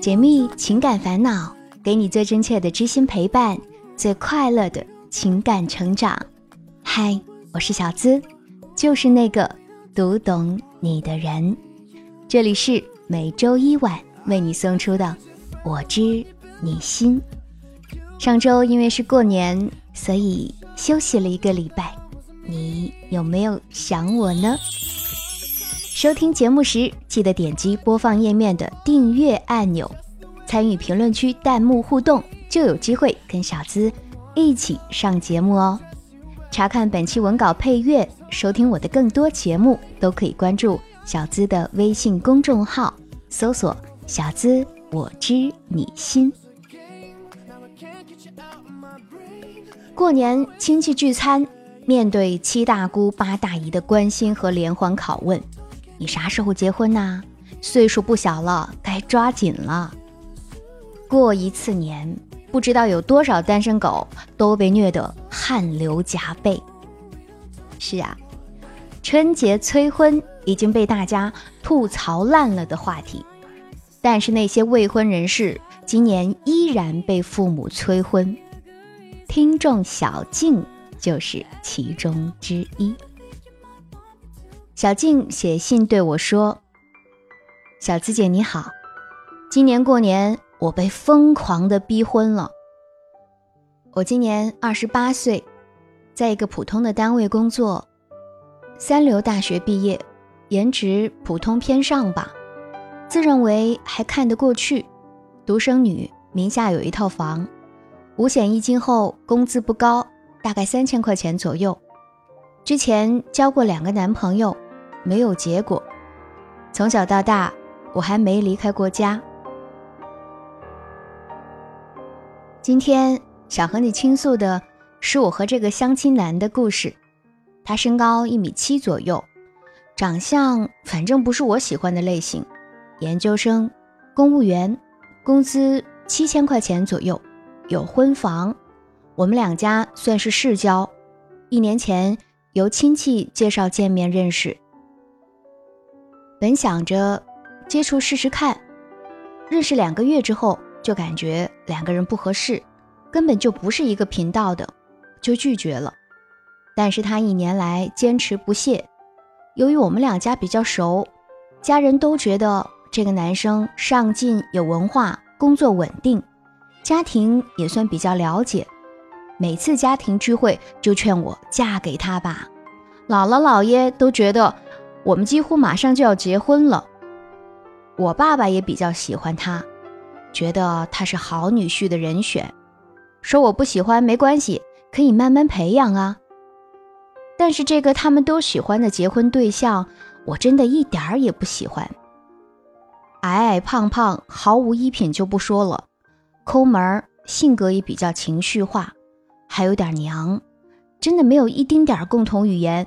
解密情感烦恼，给你最真切的知心陪伴，最快乐的情感成长。嗨，我是小资，就是那个读懂你的人。这里是每周一晚为你送出的《我知你心》。上周因为是过年，所以休息了一个礼拜。你有没有想我呢？收听节目时，记得点击播放页面的订阅按钮，参与评论区弹幕互动，就有机会跟小资一起上节目哦。查看本期文稿配乐，收听我的更多节目，都可以关注小资的微信公众号，搜索“小资我知你心”。过年亲戚聚餐，面对七大姑八大姨的关心和连环拷问。你啥时候结婚呐？岁数不小了，该抓紧了。过一次年，不知道有多少单身狗都被虐得汗流浃背。是啊，春节催婚已经被大家吐槽烂了的话题，但是那些未婚人士今年依然被父母催婚。听众小静就是其中之一。小静写信对我说：“小资姐你好，今年过年我被疯狂的逼婚了。我今年二十八岁，在一个普通的单位工作，三流大学毕业，颜值普通偏上吧，自认为还看得过去。独生女，名下有一套房，五险一金后工资不高，大概三千块钱左右。之前交过两个男朋友。”没有结果。从小到大，我还没离开过家。今天想和你倾诉的是我和这个相亲男的故事。他身高一米七左右，长相反正不是我喜欢的类型。研究生，公务员，工资七千块钱左右，有婚房。我们两家算是世交，一年前由亲戚介绍见面认识。本想着接触试试看，认识两个月之后就感觉两个人不合适，根本就不是一个频道的，就拒绝了。但是他一年来坚持不懈，由于我们两家比较熟，家人都觉得这个男生上进、有文化、工作稳定，家庭也算比较了解。每次家庭聚会就劝我嫁给他吧，姥姥姥爷都觉得。我们几乎马上就要结婚了，我爸爸也比较喜欢他，觉得他是好女婿的人选，说我不喜欢没关系，可以慢慢培养啊。但是这个他们都喜欢的结婚对象，我真的一点儿也不喜欢。矮矮胖胖，毫无衣品就不说了，抠门，性格也比较情绪化，还有点娘，真的没有一丁点儿共同语言。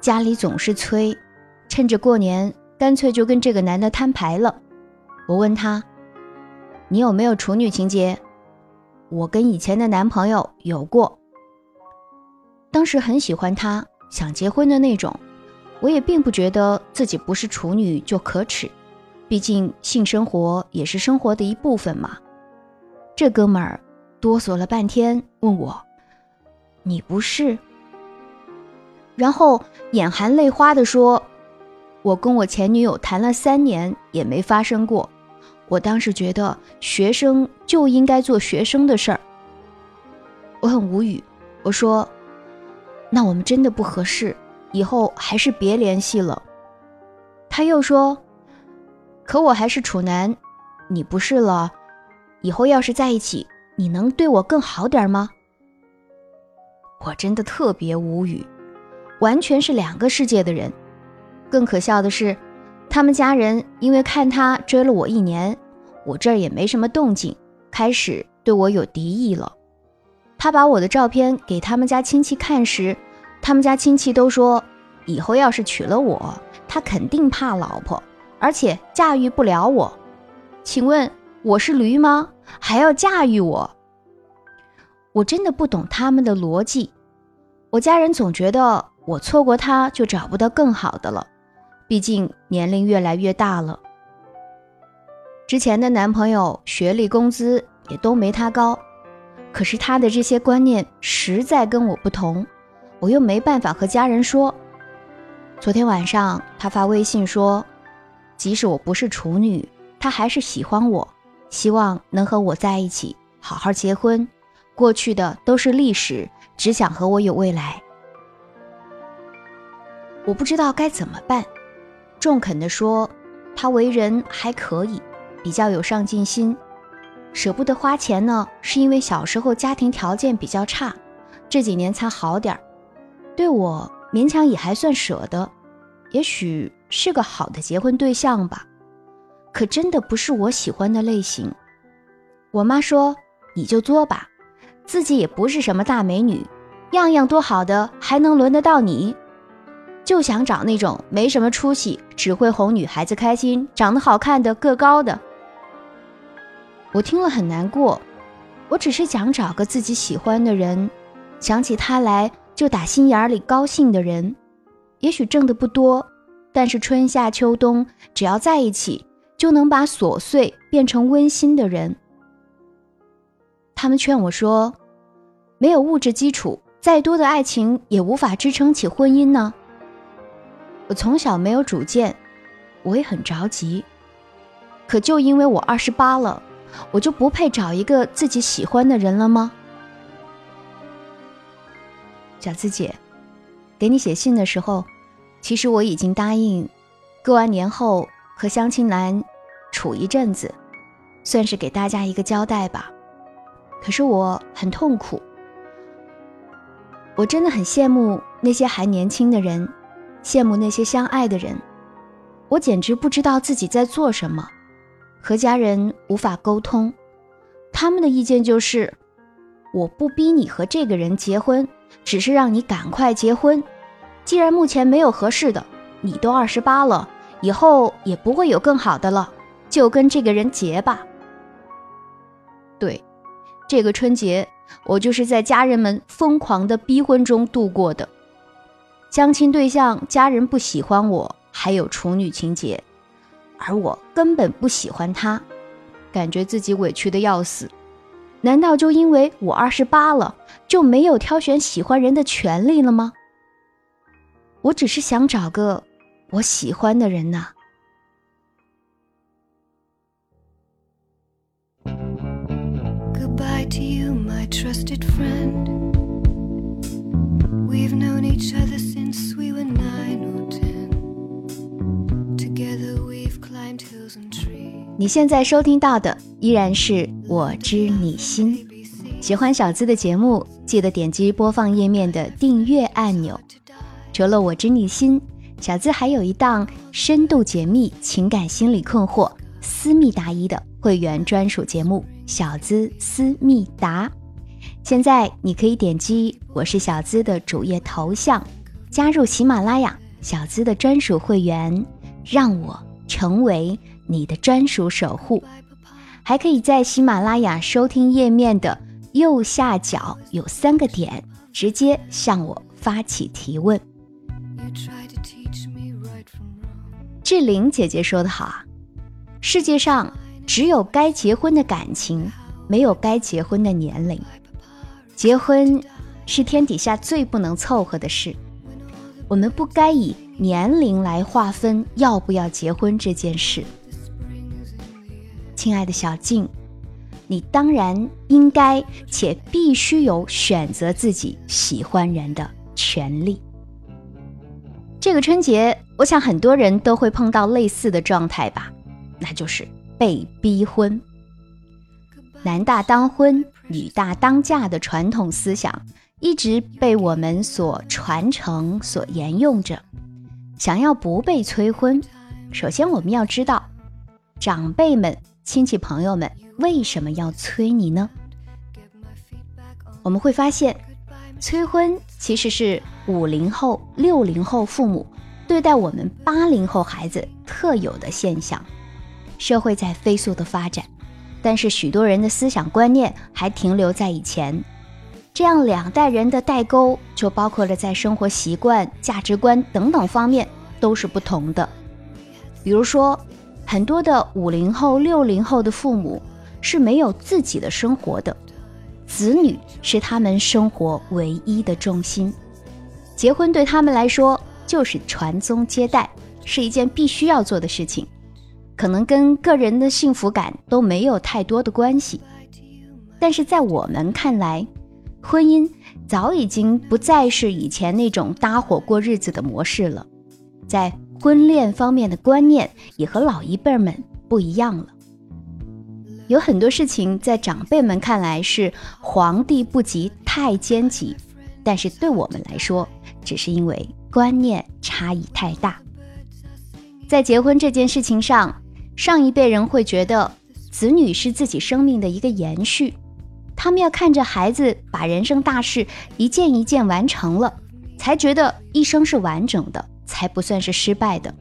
家里总是催，趁着过年，干脆就跟这个男的摊牌了。我问他：“你有没有处女情节？”我跟以前的男朋友有过，当时很喜欢他，想结婚的那种。我也并不觉得自己不是处女就可耻，毕竟性生活也是生活的一部分嘛。这哥们儿哆嗦了半天，问我：“你不是？”然后眼含泪花地说：“我跟我前女友谈了三年，也没发生过。我当时觉得学生就应该做学生的事儿。”我很无语，我说：“那我们真的不合适，以后还是别联系了。”他又说：“可我还是处男，你不是了，以后要是在一起，你能对我更好点吗？”我真的特别无语。完全是两个世界的人。更可笑的是，他们家人因为看他追了我一年，我这儿也没什么动静，开始对我有敌意了。他把我的照片给他们家亲戚看时，他们家亲戚都说，以后要是娶了我，他肯定怕老婆，而且驾驭不了我。请问我是驴吗？还要驾驭我？我真的不懂他们的逻辑。我家人总觉得。我错过他就找不到更好的了，毕竟年龄越来越大了。之前的男朋友学历、工资也都没他高，可是他的这些观念实在跟我不同，我又没办法和家人说。昨天晚上他发微信说，即使我不是处女，他还是喜欢我，希望能和我在一起，好好结婚。过去的都是历史，只想和我有未来。我不知道该怎么办。中肯的说，他为人还可以。比较有上进心，舍不得花钱呢，是因为小时候家庭条件比较差，这几年才好点儿。对我勉强也还算舍得，也许是个好的结婚对象吧，可真的不是我喜欢的类型。我妈说：“你就作吧，自己也不是什么大美女，样样多好的还能轮得到你？就想找那种没什么出息，只会哄女孩子开心，长得好看的，个高的。”我听了很难过，我只是想找个自己喜欢的人，想起他来就打心眼里高兴的人。也许挣的不多，但是春夏秋冬只要在一起，就能把琐碎变成温馨的人。他们劝我说：“没有物质基础，再多的爱情也无法支撑起婚姻呢。”我从小没有主见，我也很着急，可就因为我二十八了。我就不配找一个自己喜欢的人了吗？小资姐，给你写信的时候，其实我已经答应，过完年后和相亲男处一阵子，算是给大家一个交代吧。可是我很痛苦，我真的很羡慕那些还年轻的人，羡慕那些相爱的人，我简直不知道自己在做什么。和家人无法沟通，他们的意见就是：我不逼你和这个人结婚，只是让你赶快结婚。既然目前没有合适的，你都二十八了，以后也不会有更好的了，就跟这个人结吧。对，这个春节我就是在家人们疯狂的逼婚中度过的。相亲对象家人不喜欢我，还有处女情节。而我根本不喜欢他，感觉自己委屈的要死。难道就因为我二十八了，就没有挑选喜欢人的权利了吗？我只是想找个我喜欢的人呐。Goodbye to you, my trusted friend. We've known each other 你现在收听到的依然是我知你心。喜欢小资的节目，记得点击播放页面的订阅按钮。除了我知你心，小资还有一档深度解密情感心理困惑、私密答疑的会员专属节目《小资思密答》。现在你可以点击我是小资的主页头像，加入喜马拉雅小资的专属会员，让我成为。你的专属守护，还可以在喜马拉雅收听页面的右下角有三个点，直接向我发起提问。志玲姐姐说的好啊，世界上只有该结婚的感情，没有该结婚的年龄。结婚是天底下最不能凑合的事，我们不该以年龄来划分要不要结婚这件事。亲爱的小静，你当然应该且必须有选择自己喜欢人的权利。这个春节，我想很多人都会碰到类似的状态吧，那就是被逼婚。男大当婚，女大当嫁的传统思想一直被我们所传承、所沿用着。想要不被催婚，首先我们要知道，长辈们。亲戚朋友们为什么要催你呢？我们会发现，催婚其实是五零后、六零后父母对待我们八零后孩子特有的现象。社会在飞速的发展，但是许多人的思想观念还停留在以前。这样两代人的代沟就包括了在生活习惯、价值观等等方面都是不同的。比如说，很多的五零后、六零后的父母是没有自己的生活的，子女是他们生活唯一的重心，结婚对他们来说就是传宗接代，是一件必须要做的事情，可能跟个人的幸福感都没有太多的关系。但是在我们看来，婚姻早已经不再是以前那种搭伙过日子的模式了，在婚恋方面的观念也和老一辈们不一样了。有很多事情在长辈们看来是皇帝不急太监急，但是对我们来说，只是因为观念差异太大。在结婚这件事情上，上一辈人会觉得子女是自己生命的一个延续。他们要看着孩子把人生大事一件一件完成了，才觉得一生是完整的，才不算是失败的。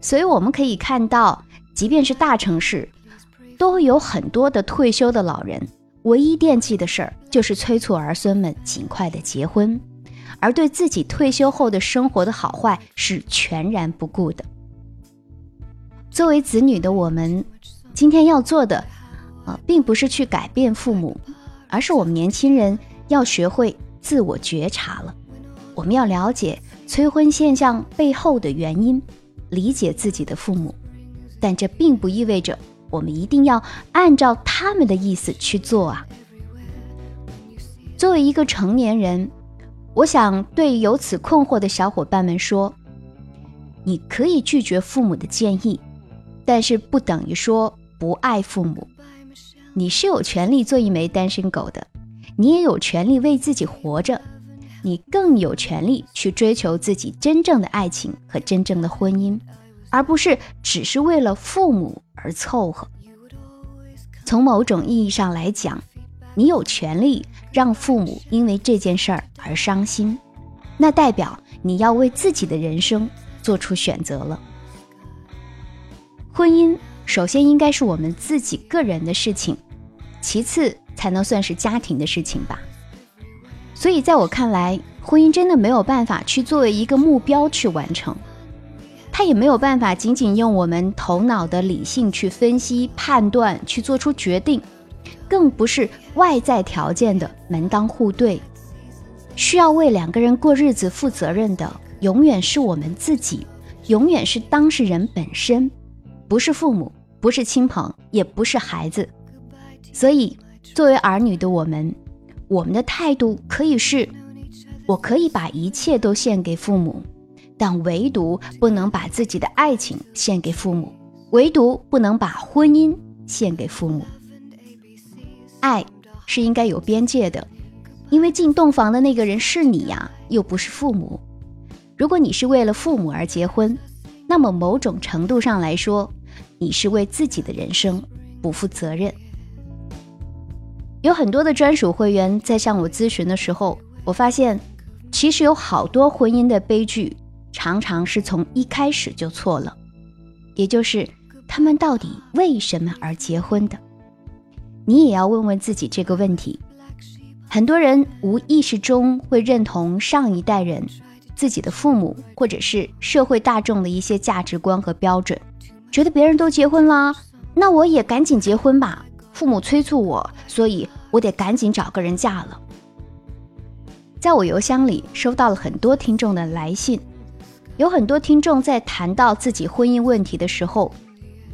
所以我们可以看到，即便是大城市，都有很多的退休的老人，唯一惦记的事儿就是催促儿孙们尽快的结婚，而对自己退休后的生活的好坏是全然不顾的。作为子女的我们，今天要做的。啊并不是去改变父母，而是我们年轻人要学会自我觉察了。我们要了解催婚现象背后的原因，理解自己的父母，但这并不意味着我们一定要按照他们的意思去做啊。作为一个成年人，我想对有此困惑的小伙伴们说：你可以拒绝父母的建议，但是不等于说不爱父母。你是有权利做一枚单身狗的，你也有权利为自己活着，你更有权利去追求自己真正的爱情和真正的婚姻，而不是只是为了父母而凑合。从某种意义上来讲，你有权利让父母因为这件事儿而伤心，那代表你要为自己的人生做出选择了。婚姻首先应该是我们自己个人的事情。其次才能算是家庭的事情吧，所以在我看来，婚姻真的没有办法去作为一个目标去完成，它也没有办法仅仅用我们头脑的理性去分析判断去做出决定，更不是外在条件的门当户对，需要为两个人过日子负责任的，永远是我们自己，永远是当事人本身，不是父母，不是亲朋，也不是孩子。所以，作为儿女的我们，我们的态度可以是：我可以把一切都献给父母，但唯独不能把自己的爱情献给父母，唯独不能把婚姻献给父母。爱是应该有边界的，因为进洞房的那个人是你呀，又不是父母。如果你是为了父母而结婚，那么某种程度上来说，你是为自己的人生不负责任。有很多的专属会员在向我咨询的时候，我发现，其实有好多婚姻的悲剧，常常是从一开始就错了，也就是他们到底为什么而结婚的？你也要问问自己这个问题。很多人无意识中会认同上一代人、自己的父母或者是社会大众的一些价值观和标准，觉得别人都结婚了，那我也赶紧结婚吧。父母催促我，所以我得赶紧找个人嫁了。在我邮箱里收到了很多听众的来信，有很多听众在谈到自己婚姻问题的时候，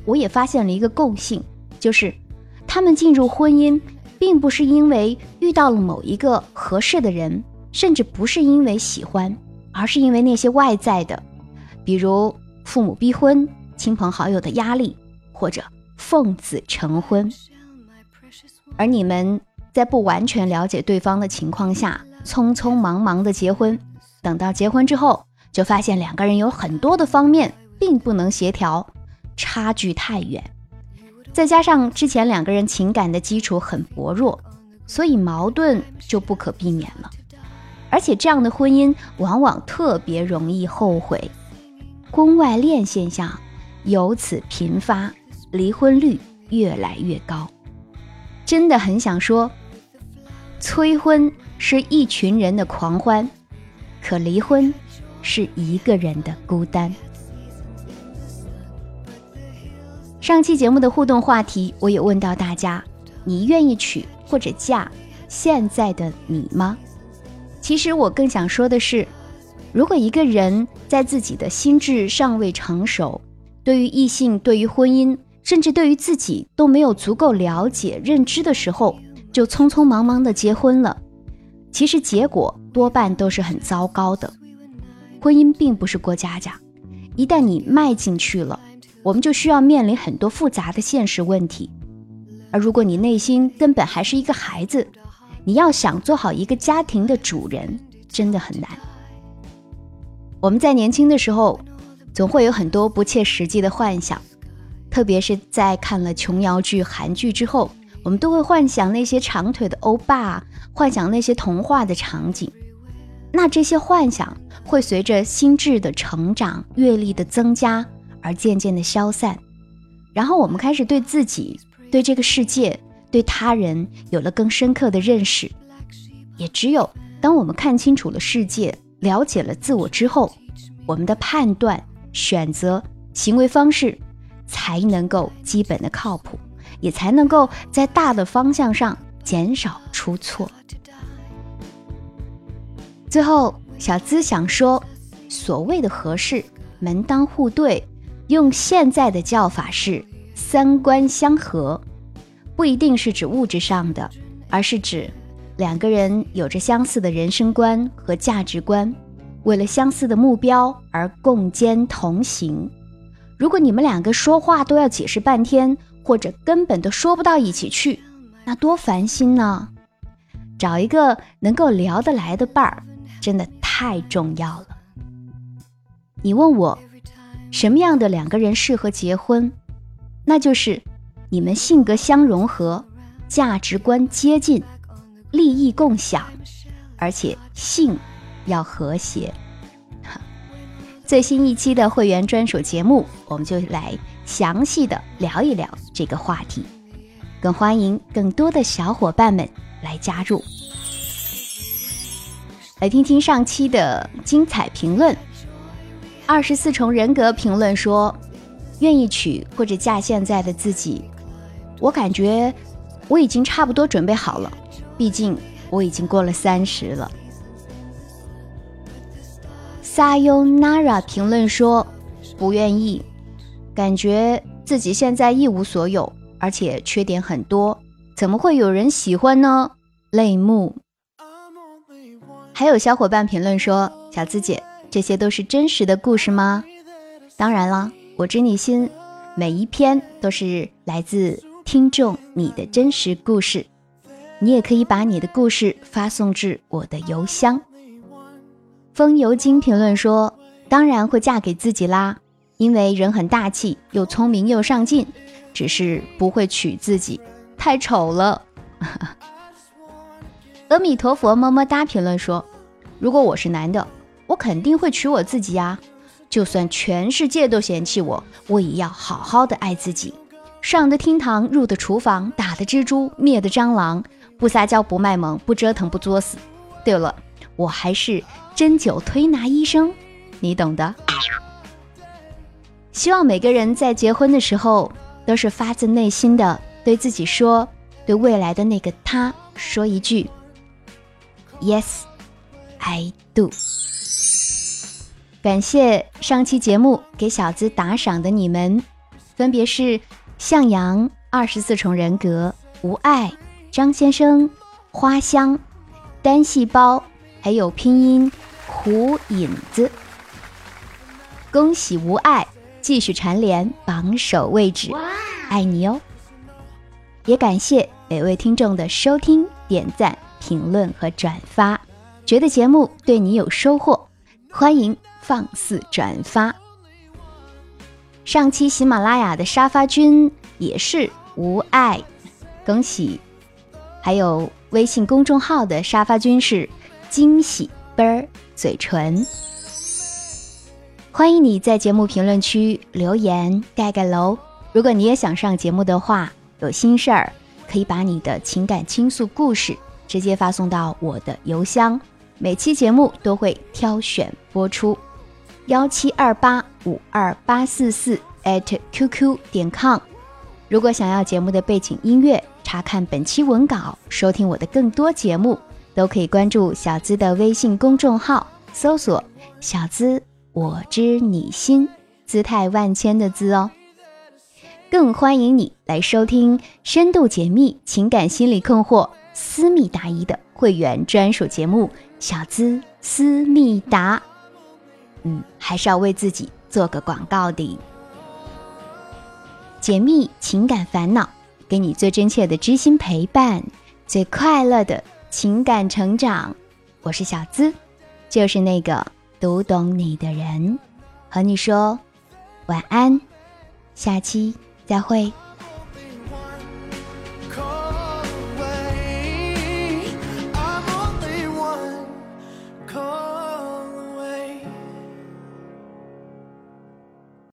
我也发现了一个共性，就是他们进入婚姻，并不是因为遇到了某一个合适的人，甚至不是因为喜欢，而是因为那些外在的，比如父母逼婚、亲朋好友的压力，或者奉子成婚。而你们在不完全了解对方的情况下，匆匆忙忙的结婚，等到结婚之后，就发现两个人有很多的方面并不能协调，差距太远，再加上之前两个人情感的基础很薄弱，所以矛盾就不可避免了。而且这样的婚姻往往特别容易后悔，婚外恋现象由此频发，离婚率越来越高。真的很想说，催婚是一群人的狂欢，可离婚是一个人的孤单。上期节目的互动话题，我有问到大家：你愿意娶或者嫁现在的你吗？其实我更想说的是，如果一个人在自己的心智尚未成熟，对于异性、对于婚姻，甚至对于自己都没有足够了解认知的时候，就匆匆忙忙的结婚了，其实结果多半都是很糟糕的。婚姻并不是过家家，一旦你迈进去了。我们就需要面临很多复杂的现实问题，而如果你内心根本还是一个孩子，你要想做好一个家庭的主人，真的很难。我们在年轻的时候，总会有很多不切实际的幻想，特别是在看了琼瑶剧、韩剧之后，我们都会幻想那些长腿的欧巴，幻想那些童话的场景。那这些幻想会随着心智的成长、阅历的增加。而渐渐的消散，然后我们开始对自己、对这个世界、对他人有了更深刻的认识。也只有当我们看清楚了世界、了解了自我之后，我们的判断、选择、行为方式才能够基本的靠谱，也才能够在大的方向上减少出错。最后，小资想说，所谓的合适，门当户对。用现在的叫法是三观相合，不一定是指物质上的，而是指两个人有着相似的人生观和价值观，为了相似的目标而共肩同行。如果你们两个说话都要解释半天，或者根本都说不到一起去，那多烦心呢！找一个能够聊得来的伴儿，真的太重要了。你问我。什么样的两个人适合结婚？那就是你们性格相融合，价值观接近，利益共享，而且性要和谐。最新一期的会员专属节目，我们就来详细的聊一聊这个话题，更欢迎更多的小伙伴们来加入，来听听上期的精彩评论。二十四重人格评论说：“愿意娶或者嫁现在的自己，我感觉我已经差不多准备好了，毕竟我已经过了三十了。” Sayonara 评论说：“不愿意，感觉自己现在一无所有，而且缺点很多，怎么会有人喜欢呢？”泪目。还有小伙伴评论说：“小资姐。”这些都是真实的故事吗？当然了，我知你心，每一篇都是来自听众你的真实故事。你也可以把你的故事发送至我的邮箱。风油精评论说：“当然会嫁给自己啦，因为人很大气，又聪明又上进，只是不会娶自己，太丑了。”阿弥陀佛，么么哒。评论说：“如果我是男的。”我肯定会娶我自己呀，就算全世界都嫌弃我，我也要好好的爱自己。上的厅堂，入的厨房，打的蜘蛛，灭的蟑螂，不撒娇，不卖萌，不折腾，不作死。对了，我还是针灸推拿医生，你懂的。希望每个人在结婚的时候，都是发自内心的对自己说，对未来的那个他说一句：Yes, I do。感谢上期节目给小资打赏的你们，分别是向阳、二十四重人格、无爱、张先生、花香、单细胞，还有拼音胡影子。恭喜无爱继续蝉联榜首位置，爱你哦！也感谢每位听众的收听、点赞、评论和转发，觉得节目对你有收获，欢迎。放肆转发。上期喜马拉雅的沙发君也是无爱，恭喜！还有微信公众号的沙发君是惊喜啵儿嘴唇。欢迎你在节目评论区留言盖盖楼。如果你也想上节目的话，有心事儿可以把你的情感倾诉故事。直接发送到我的邮箱，每期节目都会挑选播出。幺七二八五二八四四 at qq 点 com。如果想要节目的背景音乐，查看本期文稿，收听我的更多节目，都可以关注小资的微信公众号，搜索“小资我知你心”，姿态万千的“资”哦。更欢迎你来收听深度解密情感心理困惑、私密答疑的会员专属节目《小资思密达》。嗯，还是要为自己做个广告的。解密情感烦恼，给你最真切的知心陪伴，最快乐的情感成长。我是小资，就是那个读懂你的人。和你说晚安，下期。再会。